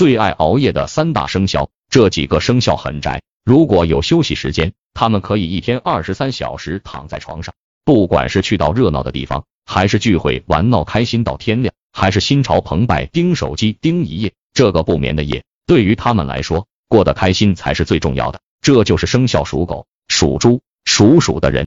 最爱熬夜的三大生肖这几个生肖很宅。如果有休息时间他们可以一天二十三小时躺在床上不管是去到热闹的地方还是聚会玩闹开心到天亮还是心潮澎湃盯手机盯一夜这个不眠的夜对于他们来说过得开心才是最重要的这就是生肖属狗属猪属鼠的人。